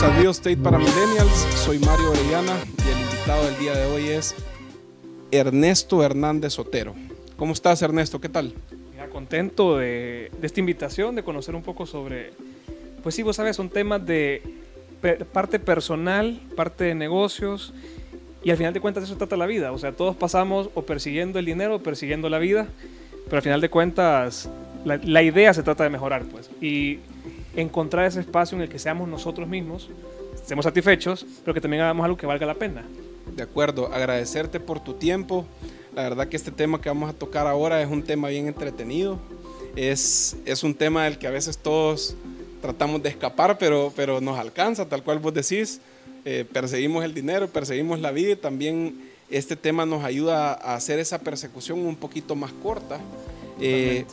Bienvenidos a Real Estate para Millennials. Soy Mario Orellana y el invitado del día de hoy es Ernesto Hernández Otero. ¿Cómo estás, Ernesto? ¿Qué tal? Mira, contento de, de esta invitación, de conocer un poco sobre, pues sí, vos sabes, son temas de pe- parte personal, parte de negocios, y al final de cuentas eso trata la vida. O sea, todos pasamos o persiguiendo el dinero o persiguiendo la vida, pero al final de cuentas la, la idea se trata de mejorar, pues. Y encontrar ese espacio en el que seamos nosotros mismos, estemos satisfechos, pero que también hagamos algo que valga la pena. De acuerdo, agradecerte por tu tiempo. La verdad que este tema que vamos a tocar ahora es un tema bien entretenido. Es, es un tema del que a veces todos tratamos de escapar, pero, pero nos alcanza, tal cual vos decís. Eh, perseguimos el dinero, perseguimos la vida y también este tema nos ayuda a hacer esa persecución un poquito más corta. Eh,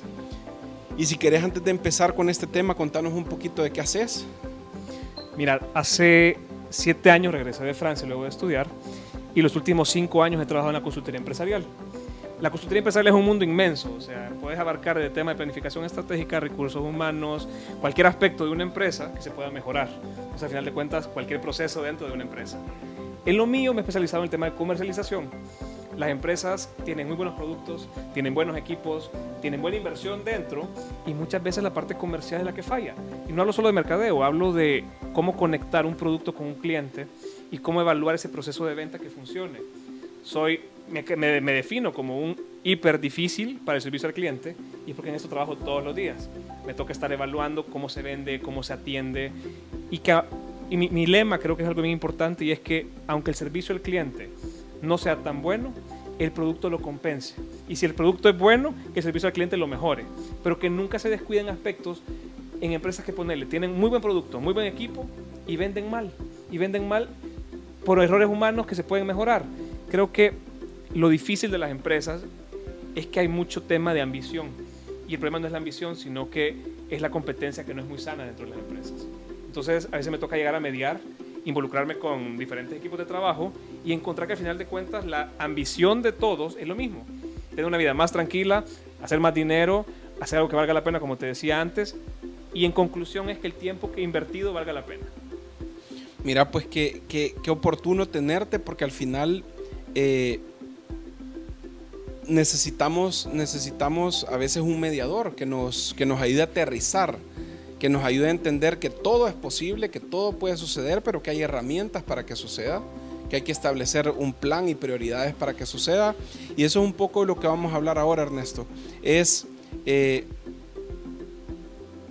y si querés, antes de empezar con este tema, contanos un poquito de qué haces. Mira, hace siete años regresé de Francia luego de estudiar y los últimos cinco años he trabajado en la consultoría empresarial. La consultoría empresarial es un mundo inmenso, o sea, puedes abarcar de tema de planificación estratégica, recursos humanos, cualquier aspecto de una empresa que se pueda mejorar. O sea, al final de cuentas, cualquier proceso dentro de una empresa. En lo mío me he especializado en el tema de comercialización. Las empresas tienen muy buenos productos, tienen buenos equipos, tienen buena inversión dentro y muchas veces la parte comercial es la que falla. Y no hablo solo de mercadeo, hablo de cómo conectar un producto con un cliente y cómo evaluar ese proceso de venta que funcione. Soy, me, me- defino como un hiper difícil para el servicio al cliente y es porque en eso trabajo todos los días. Me toca estar evaluando cómo se vende, cómo se atiende y, que, y mi, mi lema creo que es algo bien importante y es que aunque el servicio al cliente no sea tan bueno, el producto lo compense. Y si el producto es bueno, que el servicio al cliente lo mejore. Pero que nunca se descuiden aspectos en empresas que ponerle. Tienen muy buen producto, muy buen equipo y venden mal. Y venden mal por errores humanos que se pueden mejorar. Creo que lo difícil de las empresas es que hay mucho tema de ambición. Y el problema no es la ambición, sino que es la competencia que no es muy sana dentro de las empresas. Entonces, a veces me toca llegar a mediar, involucrarme con diferentes equipos de trabajo y encontrar que al final de cuentas la ambición de todos es lo mismo. Tener una vida más tranquila, hacer más dinero, hacer algo que valga la pena, como te decía antes. Y en conclusión es que el tiempo que he invertido valga la pena. Mira, pues qué, qué- qué oportuno tenerte porque al final eh, necesitamos, necesitamos a veces un mediador que nos, que nos ayude a aterrizar, que nos ayude a entender que todo es posible, que todo puede suceder, pero que hay herramientas para que suceda, que hay que establecer un plan y prioridades para que suceda. Y eso es un poco lo que vamos a hablar ahora, Ernesto. Es... eh,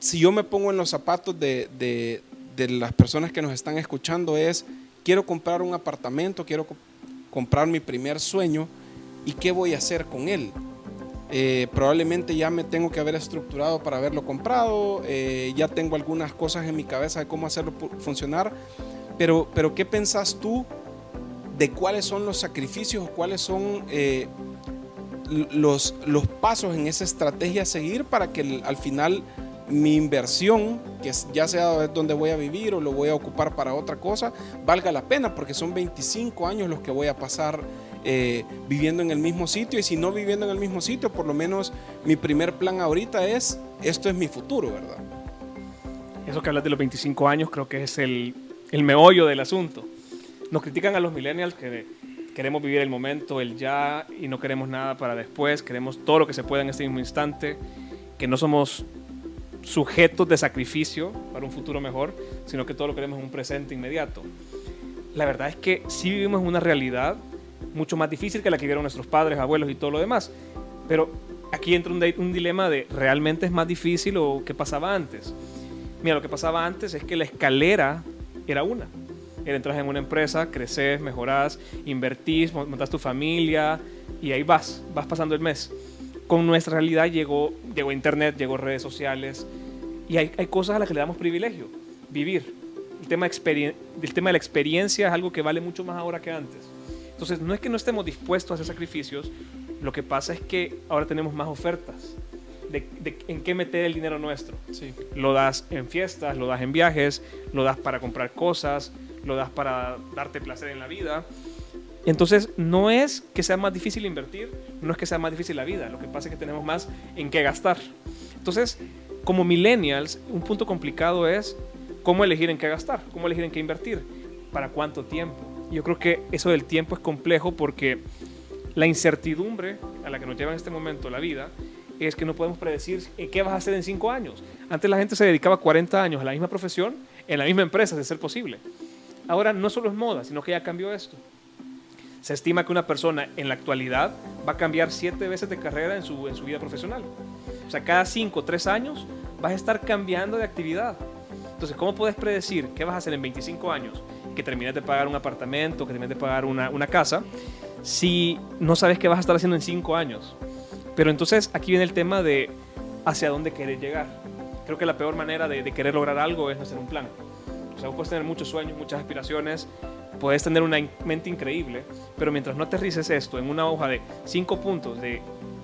si yo me pongo en los zapatos de, las personas que nos están escuchando es, quiero comprar un apartamento, quiero co- comprar mi primer sueño y qué voy a hacer con él. Eh, probablemente ya me tengo que haber estructurado para haberlo comprado, eh, ya tengo algunas cosas en mi cabeza de cómo hacerlo funcionar, pero, pero ¿qué pensás tú de cuáles son los sacrificios o cuáles son eh, los, los pasos en esa estrategia a seguir para que al final mi inversión, que ya sea donde voy a vivir o lo voy a ocupar para otra cosa, valga la pena, porque son 25 años los que voy a pasar eh, viviendo en el mismo sitio, y si no viviendo en el mismo sitio, por lo menos mi primer plan ahorita es, esto es mi futuro, ¿verdad? Eso que hablas de los 25 años creo que es el, el meollo del asunto. Nos critican a los millennials que queremos vivir el momento, el ya, y no queremos nada para después, queremos todo lo que se pueda en este mismo instante, que no somos sujetos de sacrificio para un futuro mejor, sino que todo lo queremos en un presente inmediato. La verdad es que sí vivimos una realidad mucho más difícil que la que vieron nuestros padres, abuelos y todo lo demás. Pero aquí entra un, dilema de ¿realmente es más difícil o qué pasaba antes? Mira, lo que pasaba antes es que la escalera era una. Era entras en una empresa, creces, mejorás, invertís, mon- montás tu familia y ahí vas, vas pasando el mes. Con nuestra realidad llegó, llegó internet, llegó redes sociales y hay, hay cosas a las que le damos privilegio, vivir. El tema, experien- el tema de la experiencia es algo que vale mucho más ahora que antes. Entonces, no es que no estemos dispuestos a hacer sacrificios, lo que pasa es que ahora tenemos más ofertas de, de en qué meter el dinero nuestro. Sí. Lo das en fiestas, lo das en viajes, lo das para comprar cosas, lo das para darte placer en la vida. Entonces, no es que sea más difícil invertir, no es que sea más difícil la vida, lo que pasa es que tenemos más en qué gastar. Entonces, como millennials, un punto complicado es cómo elegir en qué gastar, cómo elegir en qué invertir, para cuánto tiempo. Yo creo que eso del tiempo es complejo porque la incertidumbre a la que nos lleva en este momento la vida es que no podemos predecir qué vas a hacer en cinco años. Antes la gente se dedicaba 40 años a la misma profesión, en la misma empresa, de ser posible. Ahora no solo es moda, sino que ya cambió esto. Se estima que una persona en la actualidad va a cambiar siete veces de carrera en su, en su vida profesional. O sea, cada cinco o tres años vas a estar cambiando de actividad. Entonces, ¿cómo puedes predecir qué vas a hacer en 25 años? Que termines de pagar un apartamento, que termines de pagar una, una casa, si no sabes qué vas a estar haciendo en cinco años. Pero entonces aquí viene el tema de hacia dónde querer llegar. Creo que la peor manera de, querer lograr algo es no hacer un plan. O sea, puedes tener muchos sueños, muchas aspiraciones, puedes tener una mente increíble, pero mientras no aterrices esto en una hoja de cinco puntos de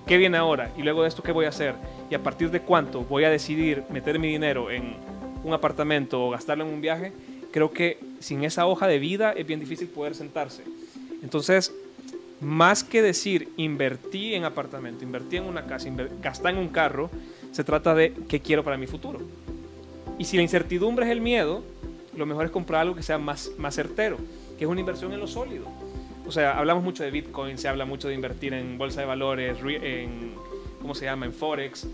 qué viene ahora y luego de esto qué voy a hacer y a partir de cuánto voy a decidir meter mi dinero en un apartamento o gastarlo en un viaje, creo que sin esa hoja de vida es bien difícil poder sentarse. Entonces, más que decir invertí en apartamento, invertí en una casa, gastar en un carro, se trata de qué quiero para mi futuro. Y si la incertidumbre es el miedo, lo mejor es comprar algo que sea más, más certero, que es una inversión en lo sólido. O sea, hablamos mucho de Bitcoin, se habla mucho de invertir en bolsa de valores, en, ¿cómo se llama?, en Forex.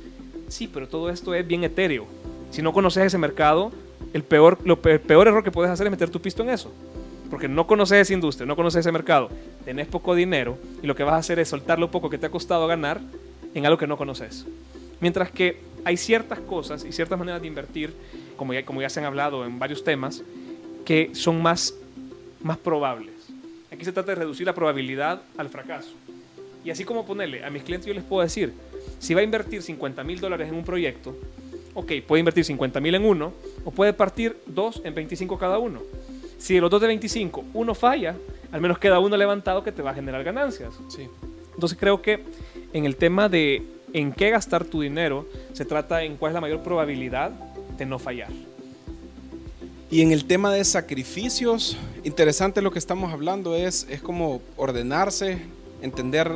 Sí, pero todo esto es bien etéreo. Si no conoces ese mercado, el peor, lo, peor error que puedes hacer es meter tu pisto en eso porque no conoces esa industria, no conoces ese mercado, tenés poco dinero y lo que vas a hacer es soltar lo poco que te ha costado ganar en algo que no conoces. Mientras que hay ciertas cosas y ciertas maneras de invertir, como ya, como ya se han hablado en varios temas, que son más, más probables. Aquí se trata de reducir la probabilidad al fracaso. Y así como ponerle, a mis clientes yo les puedo decir, si va a invertir 50 mil dólares en un proyecto, ok, puede invertir 50 mil en uno o puede partir dos en 25 cada uno. Si de los dos de 25 uno falla, al menos queda uno levantado que te va a generar ganancias. Sí. Entonces creo que en el tema de en qué gastar tu dinero, se trata en cuál es la mayor probabilidad de no fallar. Y en el tema de sacrificios, interesante lo que estamos hablando es, es como ordenarse, entender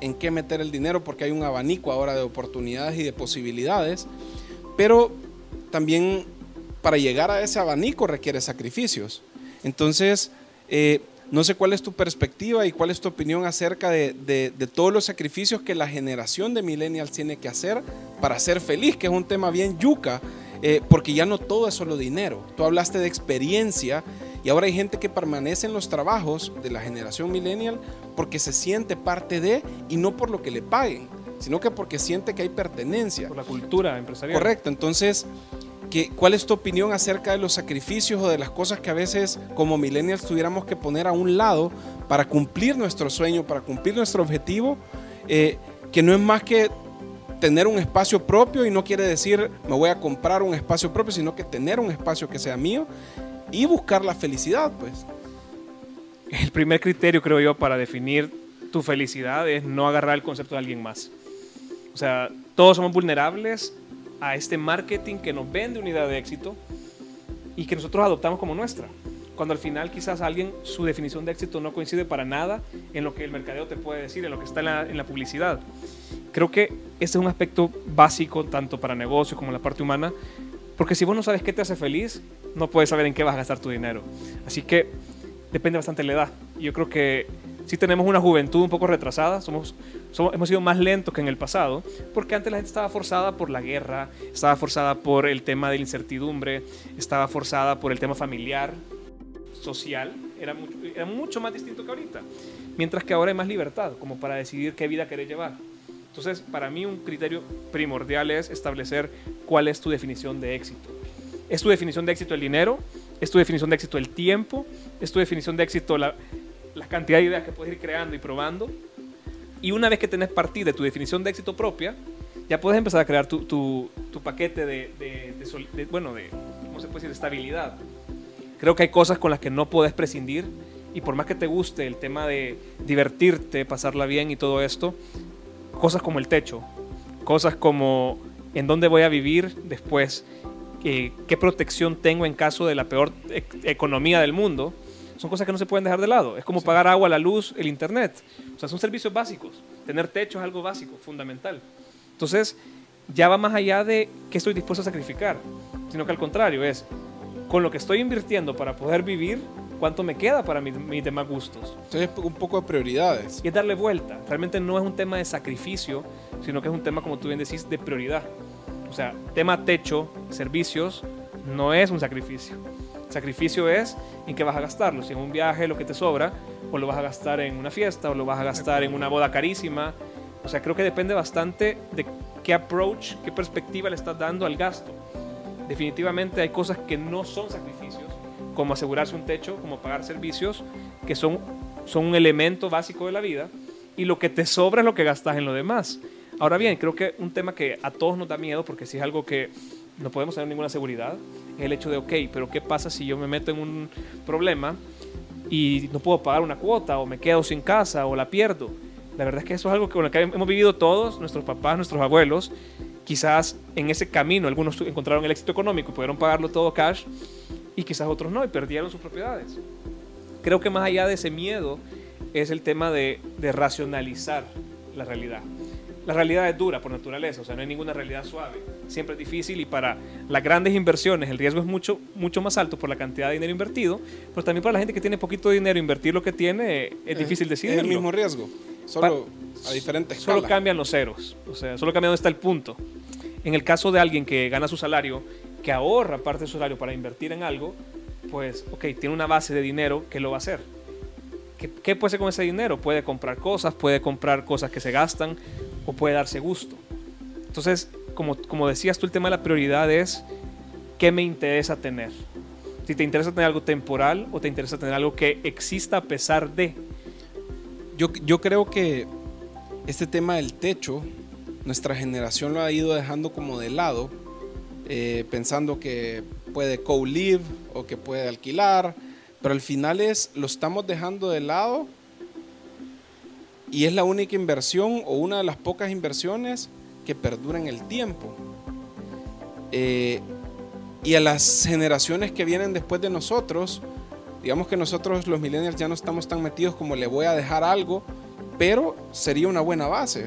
en qué meter el dinero, porque hay un abanico ahora de oportunidades y de posibilidades, pero también para llegar a ese abanico requiere sacrificios. Entonces, eh, no sé cuál es tu perspectiva y cuál es tu opinión acerca de, todos los sacrificios que la generación de millennials tiene que hacer para ser feliz, que es un tema bien yuca, eh, porque ya no todo es solo dinero. Tú hablaste de experiencia y ahora hay gente que permanece en los trabajos de la generación millennial porque se siente parte de y no por lo que le paguen, sino que porque siente que hay pertenencia. Por la cultura empresarial. Correcto, entonces ¿Cuál es tu opinión acerca de los sacrificios o de las cosas que a veces como millennials tuviéramos que poner a un lado para cumplir nuestro sueño, para cumplir nuestro objetivo? Eh, que no es más que tener un espacio propio y no quiere decir me voy a comprar un espacio propio, sino que tener un espacio que sea mío y buscar la felicidad, pues. El primer criterio, creo yo, para definir tu felicidad es no agarrar el concepto de alguien más. O sea, todos somos vulnerables a este marketing que nos vende una idea de éxito y que nosotros adoptamos como nuestra. Cuando al final quizás alguien, su definición de éxito no coincide para nada en lo que el mercadeo te puede decir, en lo que está en la, publicidad. Creo que este es un aspecto básico tanto para negocios como la parte humana, porque si vos no sabes qué te hace feliz, no puedes saber en qué vas a gastar tu dinero. Así que depende bastante de la edad. Yo creo que si tenemos una juventud un poco retrasada, somos, hemos sido más lentos que en el pasado, porque antes la gente estaba forzada por la guerra, estaba forzada por el tema de la incertidumbre, estaba forzada por el tema familiar, social, era mucho, era mucho más distinto que ahorita. Mientras que ahora hay más libertad, como para decidir qué vida querés llevar. Entonces, para mí un criterio primordial es establecer cuál es tu definición de éxito. ¿Es tu definición de éxito el dinero? ¿Es tu definición de éxito el tiempo? ¿Es tu definición de éxito la, la cantidad de ideas que puedes ir creando y probando. Y una vez que tenés partida de tu definición de éxito propia, ya puedes empezar a crear tu, tu, tu paquete de, de, bueno, de, ¿cómo se puede decir?, de estabilidad. Creo que hay cosas con las que no puedes prescindir y por más que te guste el tema de divertirte, pasarla bien y todo esto, cosas como el techo, cosas como en dónde voy a vivir después, eh, qué protección tengo en caso de la peor e-, economía del mundo, son cosas que no se pueden dejar de lado. Es como pagar agua, la luz, el internet. O sea, son servicios básicos. Tener techo es algo básico, fundamental. Entonces, ya va más allá de qué estoy dispuesto a sacrificar, sino que al contrario, es con lo que estoy invirtiendo para poder vivir, cuánto me queda para mis, demás gustos. Entonces, un poco de prioridades. Y es darle vuelta. Realmente no es un tema de sacrificio, sino que es un tema, como tú bien decís, de prioridad. O sea, tema techo, servicios, no es un sacrificio. Sacrificio es en qué vas a gastarlo. Si en un viaje lo que te sobra, o lo vas a gastar en una fiesta, o lo vas a gastar en una boda carísima. O sea, creo que depende bastante de qué approach, qué perspectiva le estás dando al gasto. Definitivamente hay cosas que no son sacrificios, como asegurarse un techo, como pagar servicios, que son, son un elemento básico de la vida, y lo que te sobra es lo que gastas en lo demás. Ahora bien, creo que un tema que a todos nos da miedo, porque si es algo que no podemos tener ninguna seguridad, es el hecho de, ok, pero ¿qué pasa si yo me meto en un problema y no puedo pagar una cuota o me quedo sin casa o la pierdo? La verdad es que eso es algo con lo que hemos vivido todos, nuestros papás, nuestros abuelos. Quizás en ese camino algunos encontraron el éxito económico y pudieron pagarlo todo cash y quizás otros no y perdieron sus propiedades. Creo que más allá de ese miedo es el tema de, de racionalizar la realidad la realidad es dura por naturaleza, o sea, no hay ninguna realidad suave. Siempre es difícil y para las grandes inversiones el riesgo es mucho, mucho más alto por la cantidad de dinero invertido, pero también para la gente que tiene poquito dinero, invertir lo que tiene es, difícil decidir. Es el mismo riesgo, solo a diferentes Solo cambian los ceros, o sea, solo cambia dónde está el punto. En el caso de alguien que gana su salario, que ahorra parte de su salario para invertir en algo, pues, ok, tiene una base de dinero que lo va a hacer. ¿Qué, ¿Qué, puede hacer con ese dinero? Puede comprar cosas, puede comprar cosas que se gastan, o puede darse gusto. Entonces, como, como decías tú, el tema de la prioridad es qué me interesa tener. Si te interesa tener algo temporal o te interesa tener algo que exista a pesar de. Yo, yo creo que este tema del techo, nuestra generación lo ha ido dejando como de lado, eh, pensando que puede co-live o que puede alquilar, pero al final es, lo estamos dejando de lado y es la única inversión o una de las pocas inversiones que perdura en el tiempo. Eh, y a las generaciones que vienen después de nosotros, digamos que nosotros los millennials ya no estamos tan metidos como le voy a dejar algo, pero sería una buena base.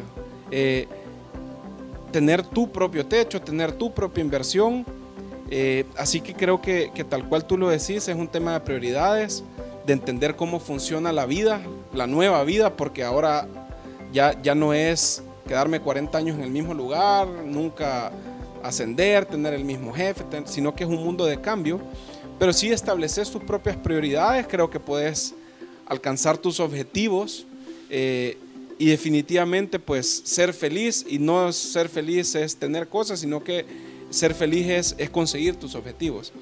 Eh, tener tu propio techo, tener tu propia inversión. Eh, así que creo que, que, tal cual tú lo decís, es un tema de prioridades de entender cómo funciona la vida, la nueva vida, porque ahora ya, ya no es quedarme 40 años en el mismo lugar, nunca ascender, tener el mismo jefe, sino que es un mundo de cambio. Pero si estableces tus propias prioridades, creo que puedes alcanzar tus objetivos eh, y definitivamente pues ser feliz y no ser feliz es tener cosas, sino que ser feliz es, es conseguir tus objetivos.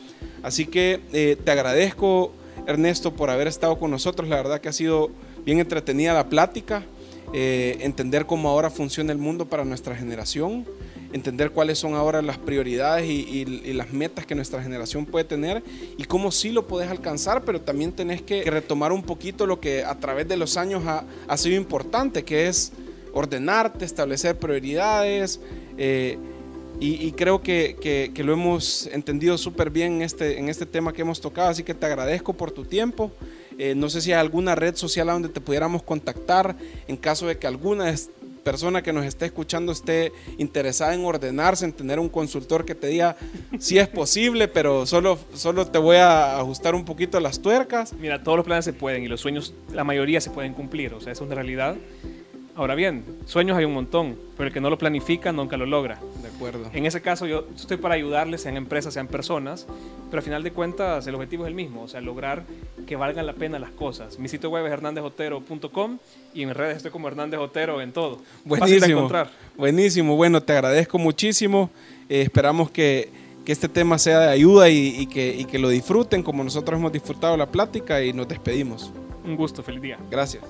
Así que eh, te agradezco Ernesto, por haber estado con nosotros. La verdad que ha sido bien entretenida la plática, eh, entender cómo ahora funciona el mundo para nuestra generación, entender cuáles son ahora las prioridades y, las metas que nuestra generación puede tener y cómo sí lo puedes alcanzar, pero también tenés que, retomar un poquito lo que a través de los años ha, sido importante, que es ordenarte, establecer prioridades. Eh, y, creo que, lo hemos entendido súper bien en este, en este tema que hemos tocado, así que te agradezco por tu tiempo. Eh, no sé si hay alguna red social a donde te pudiéramos contactar en caso de que alguna persona que nos esté escuchando esté interesada en ordenarse, en tener un consultor que te diga si es posible, pero solo, solo te voy a ajustar un poquito las tuercas. Mira, todos los planes se pueden y los sueños, la mayoría se pueden cumplir, o sea, es una realidad. Ahora bien, sueños hay un montón, pero el que no lo planifica nunca lo logra. De acuerdo. En ese caso yo estoy para ayudarles, sean empresas, sean personas, pero al final de cuentas el objetivo es el mismo, o sea, lograr que valgan la pena las cosas. Mi sitio web es hernandezotero.com y en redes estoy como Hernández Otero en todo. Buenísimo. encontrar. Buenísimo, bueno, te agradezco muchísimo. Eh, esperamos que, que, este tema sea de ayuda y, y, que, y que lo disfruten como nosotros hemos disfrutado la plática y nos despedimos. Un gusto, feliz día. Gracias.